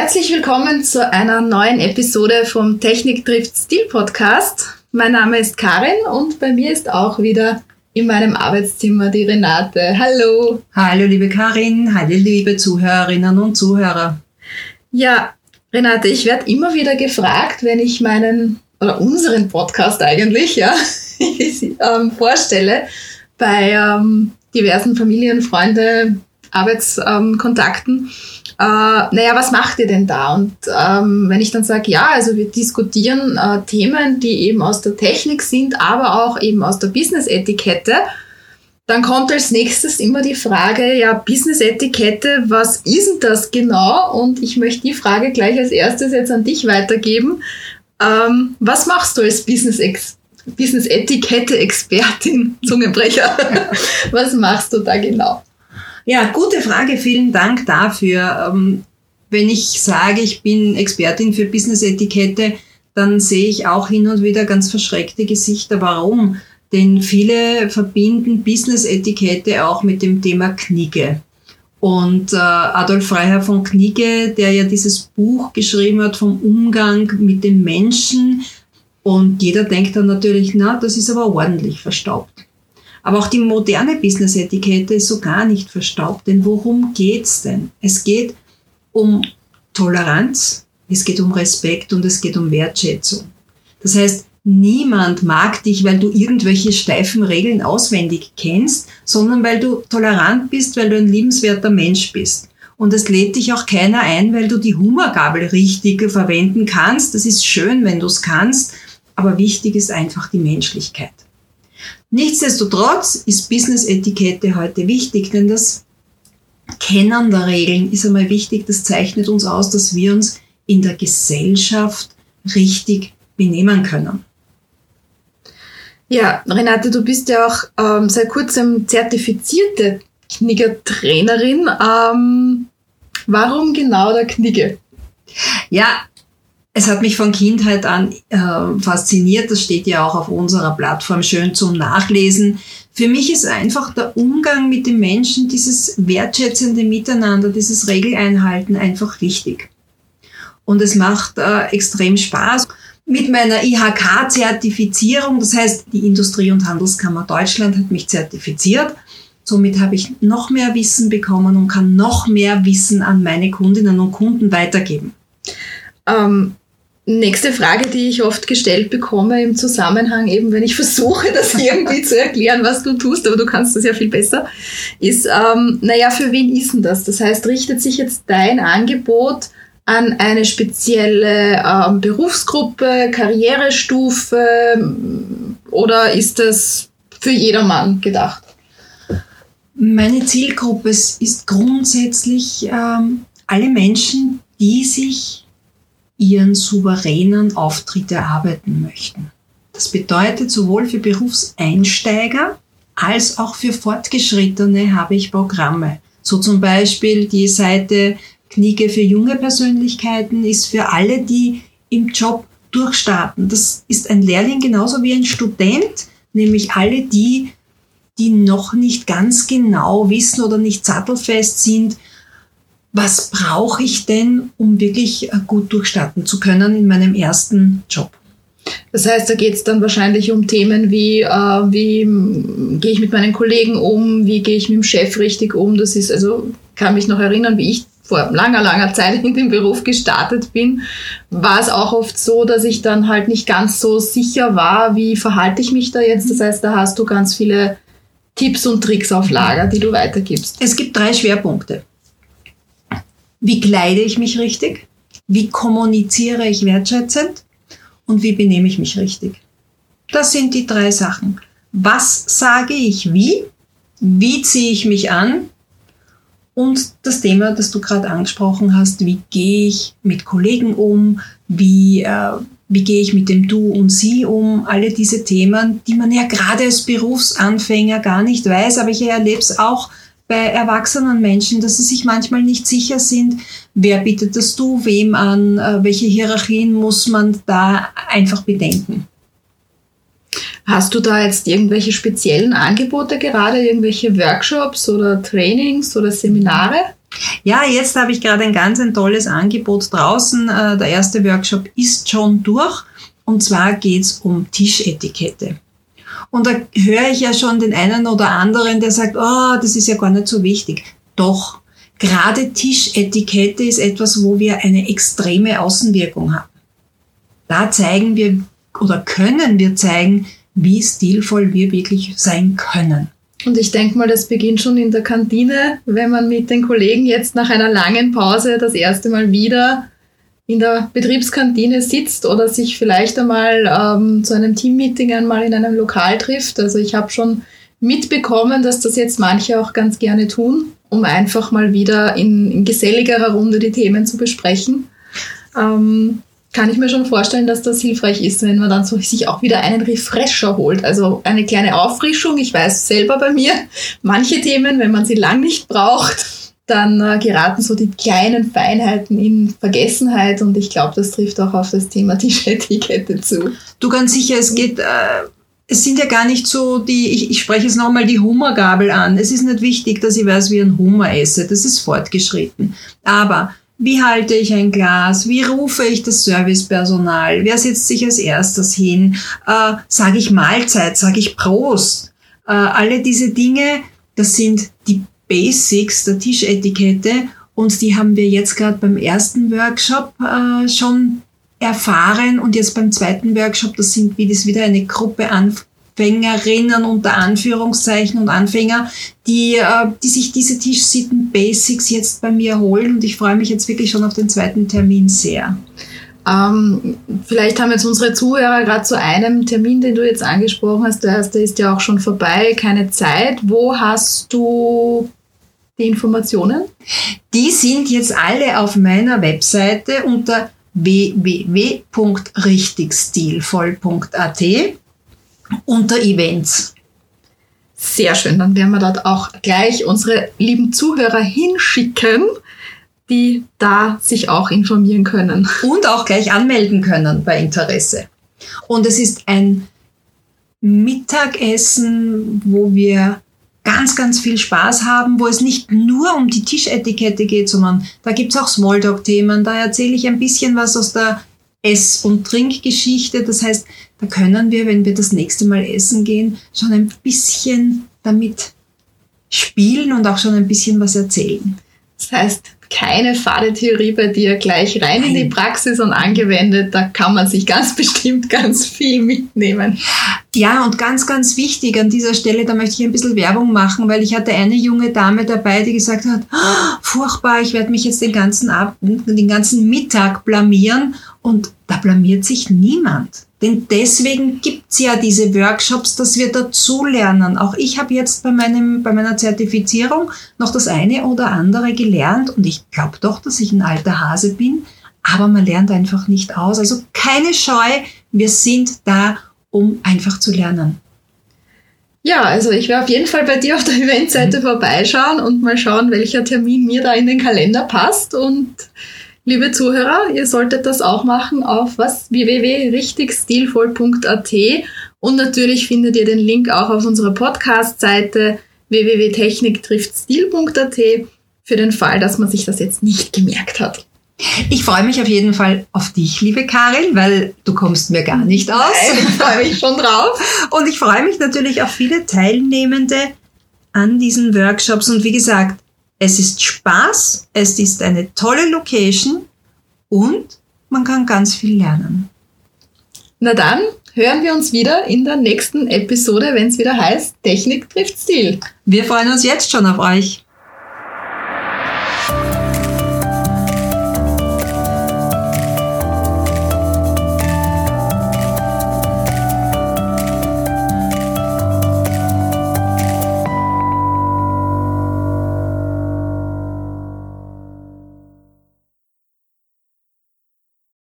Herzlich willkommen zu einer neuen Episode vom Technik trifft Stil Podcast. Mein Name ist Karin und bei mir ist auch wieder in meinem Arbeitszimmer die Renate. Hallo. Hallo liebe Karin, hallo liebe Zuhörerinnen und Zuhörer. Ja, Renate, ich werde immer wieder gefragt, wenn ich meinen oder unseren Podcast eigentlich ja ähm, vorstelle bei ähm, diversen Familien, Freunde, Arbeitskontakten. Äh, naja, was macht ihr denn da? Und ähm, wenn ich dann sage, ja, also wir diskutieren äh, Themen, die eben aus der Technik sind, aber auch eben aus der Business-Etikette, dann kommt als nächstes immer die Frage, ja, Business-Etikette, was ist denn das genau? Und ich möchte die Frage gleich als erstes jetzt an dich weitergeben. Ähm, was machst du als Business-Etikette? Business-Etikette-Expertin, Zungenbrecher. Was machst du da genau? Ja, gute Frage. Vielen Dank dafür. Ähm, wenn ich sage, ich bin Expertin für Business-Etikette, dann sehe ich auch hin und wieder ganz verschreckte Gesichter. Warum? Denn viele verbinden Business-Etikette auch mit dem Thema Knigge. Und äh, Adolf Freiherr von Knigge, der ja dieses Buch geschrieben hat vom Umgang mit den Menschen, und jeder denkt dann natürlich, na, das ist aber ordentlich verstaubt. Aber auch die moderne Business-Etikette ist so gar nicht verstaubt. Denn worum geht's denn? Es geht um Toleranz, es geht um Respekt und es geht um Wertschätzung. Das heißt, niemand mag dich, weil du irgendwelche steifen Regeln auswendig kennst, sondern weil du tolerant bist, weil du ein liebenswerter Mensch bist. Und es lädt dich auch keiner ein, weil du die Humorgabel richtig verwenden kannst. Das ist schön, wenn du es kannst, aber wichtig ist einfach die Menschlichkeit. Nichtsdestotrotz ist Business-Etikette heute wichtig, denn das Kennen der Regeln ist einmal wichtig. Das zeichnet uns aus, dass wir uns in der Gesellschaft richtig benehmen können. Ja, Renate, du bist ja auch ähm, seit kurzem zertifizierte Knigger-Trainerin. Ähm, warum genau der Knigge? Ja, es hat mich von Kindheit an äh, fasziniert. Das steht ja auch auf unserer Plattform schön zum Nachlesen. Für mich ist einfach der Umgang mit den Menschen, dieses wertschätzende Miteinander, dieses Regeleinhalten einfach wichtig. Und es macht äh, extrem Spaß. Mit meiner IHK-Zertifizierung, das heißt, die Industrie- und Handelskammer Deutschland hat mich zertifiziert. Somit habe ich noch mehr Wissen bekommen und kann noch mehr Wissen an meine Kundinnen und Kunden weitergeben. Ähm, Nächste Frage, die ich oft gestellt bekomme im Zusammenhang, eben wenn ich versuche, das irgendwie zu erklären, was du tust, aber du kannst das ja viel besser, ist, ähm, naja, für wen ist denn das? Das heißt, richtet sich jetzt dein Angebot an eine spezielle ähm, Berufsgruppe, Karrierestufe oder ist das für jedermann gedacht? Meine Zielgruppe ist grundsätzlich ähm, alle Menschen, die sich ihren souveränen Auftritt erarbeiten möchten. Das bedeutet, sowohl für Berufseinsteiger als auch für Fortgeschrittene habe ich Programme. So zum Beispiel die Seite Knigge für junge Persönlichkeiten ist für alle, die im Job durchstarten. Das ist ein Lehrling genauso wie ein Student, nämlich alle die, die noch nicht ganz genau wissen oder nicht sattelfest sind, was brauche ich denn, um wirklich äh, gut durchstarten zu können in meinem ersten Job? Das heißt, da geht es dann wahrscheinlich um Themen wie, äh, wie gehe ich mit meinen Kollegen um, wie gehe ich mit dem Chef richtig um. Das ist also, kann mich noch erinnern, wie ich vor langer, langer Zeit in den Beruf gestartet bin, war es auch oft so, dass ich dann halt nicht ganz so sicher war, wie verhalte ich mich da jetzt. Das heißt, da hast du ganz viele Tipps und Tricks auf Lager, die du weitergibst. Es gibt drei Schwerpunkte. Wie kleide ich mich richtig? Wie kommuniziere ich wertschätzend? Und wie benehme ich mich richtig? Das sind die drei Sachen. Was sage ich wie? Wie ziehe ich mich an? Und das Thema, das du gerade angesprochen hast, wie gehe ich mit Kollegen um? Wie, äh, wie gehe ich mit dem Du und Sie um? Alle diese Themen, die man ja gerade als Berufsanfänger gar nicht weiß, aber ich erlebe es auch bei erwachsenen Menschen, dass sie sich manchmal nicht sicher sind, wer bietet das du wem an, äh, welche Hierarchien muss man da einfach bedenken. Hast du da jetzt irgendwelche speziellen Angebote gerade, irgendwelche Workshops oder Trainings oder Seminare? Ja, jetzt habe ich gerade ein ganz ein tolles Angebot draußen. Äh, der erste Workshop ist schon durch. Und zwar geht's um Tischetikette. Und da höre ich ja schon den einen oder anderen, der sagt, oh, das ist ja gar nicht so wichtig. Doch, gerade Tischetikette ist etwas, wo wir eine extreme Außenwirkung haben. Da zeigen wir oder können wir zeigen, wie stilvoll wir wirklich sein können. Und ich denke mal, das beginnt schon in der Kantine, wenn man mit den Kollegen jetzt nach einer langen Pause das erste Mal wieder in der Betriebskantine sitzt oder sich vielleicht einmal ähm, zu einem Teammeeting einmal in einem Lokal trifft. Also ich habe schon mitbekommen, dass das jetzt manche auch ganz gerne tun, um einfach mal wieder in, in geselligerer Runde die Themen zu besprechen. Ähm, kann ich mir schon vorstellen, dass das hilfreich ist, wenn man dann so sich auch wieder einen Refresher holt. Also eine kleine Auffrischung. Ich weiß selber bei mir, manche Themen, wenn man sie lang nicht braucht, dann äh, geraten so die kleinen Feinheiten in Vergessenheit und ich glaube, das trifft auch auf das Thema Tischetikette zu. Du ganz sicher, es geht, äh, es sind ja gar nicht so die, ich, ich spreche jetzt nochmal die Hummergabel an. Es ist nicht wichtig, dass ich weiß, wie ein Hummer esse. Das ist fortgeschritten. Aber wie halte ich ein Glas? Wie rufe ich das Servicepersonal? Wer setzt sich als erstes hin? Äh, sage ich Mahlzeit? Sage ich Prost? Äh, alle diese Dinge, das sind die Basics der Tischetikette und die haben wir jetzt gerade beim ersten Workshop äh, schon erfahren und jetzt beim zweiten Workshop, das sind wie das wieder eine Gruppe an Anfängerinnen unter Anführungszeichen und Anfänger, die, äh, die sich diese Tischsitten Basics jetzt bei mir holen und ich freue mich jetzt wirklich schon auf den zweiten Termin sehr. Ähm, vielleicht haben jetzt unsere Zuhörer gerade zu einem Termin, den du jetzt angesprochen hast, der erste ist ja auch schon vorbei, keine Zeit. Wo hast du die Informationen? Die sind jetzt alle auf meiner Webseite unter www.richtigstilvoll.at unter Events. Sehr schön, dann werden wir dort auch gleich unsere lieben Zuhörer hinschicken, die da sich auch informieren können. Und auch gleich anmelden können bei Interesse. Und es ist ein Mittagessen, wo wir ganz, ganz viel Spaß haben, wo es nicht nur um die Tischetikette geht, sondern da gibt es auch Smalltalk-Themen. Da erzähle ich ein bisschen was aus der Ess- und Trinkgeschichte. Das heißt, da können wir, wenn wir das nächste Mal essen gehen, schon ein bisschen damit spielen und auch schon ein bisschen was erzählen. Das heißt, keine fade Theorie bei dir, gleich rein Nein. in die Praxis und angewendet, da kann man sich ganz bestimmt ganz viel mitnehmen. Ja, und ganz, ganz wichtig an dieser Stelle, da möchte ich ein bisschen Werbung machen, weil ich hatte eine junge Dame dabei, die gesagt hat, oh, furchtbar, ich werde mich jetzt den ganzen Abend, den ganzen Mittag blamieren und da blamiert sich niemand. Denn deswegen gibt's ja diese Workshops, dass wir dazulernen. Auch ich habe jetzt bei, meinem, bei meiner Zertifizierung noch das eine oder andere gelernt und ich glaube doch, dass ich ein alter Hase bin, aber man lernt einfach nicht aus. Also keine Scheu, wir sind da, um einfach zu lernen. Ja, also ich werde auf jeden Fall bei dir auf der Eventseite mhm. vorbeischauen und mal schauen, welcher Termin mir da in den Kalender passt und Liebe Zuhörer, ihr solltet das auch machen auf was www.richtigstilvoll.at und natürlich findet ihr den Link auch auf unserer Podcast-Seite www.techniktriftstil.at für den Fall, dass man sich das jetzt nicht gemerkt hat. Ich freue mich auf jeden Fall auf dich, liebe Karin, weil du kommst mir gar nicht aus. Nein, ich freue mich schon drauf. Und ich freue mich natürlich auf viele Teilnehmende an diesen Workshops. Und wie gesagt, es ist Spaß, es ist eine tolle Location und man kann ganz viel lernen. Na dann hören wir uns wieder in der nächsten Episode, wenn es wieder heißt, Technik trifft Stil. Wir freuen uns jetzt schon auf euch.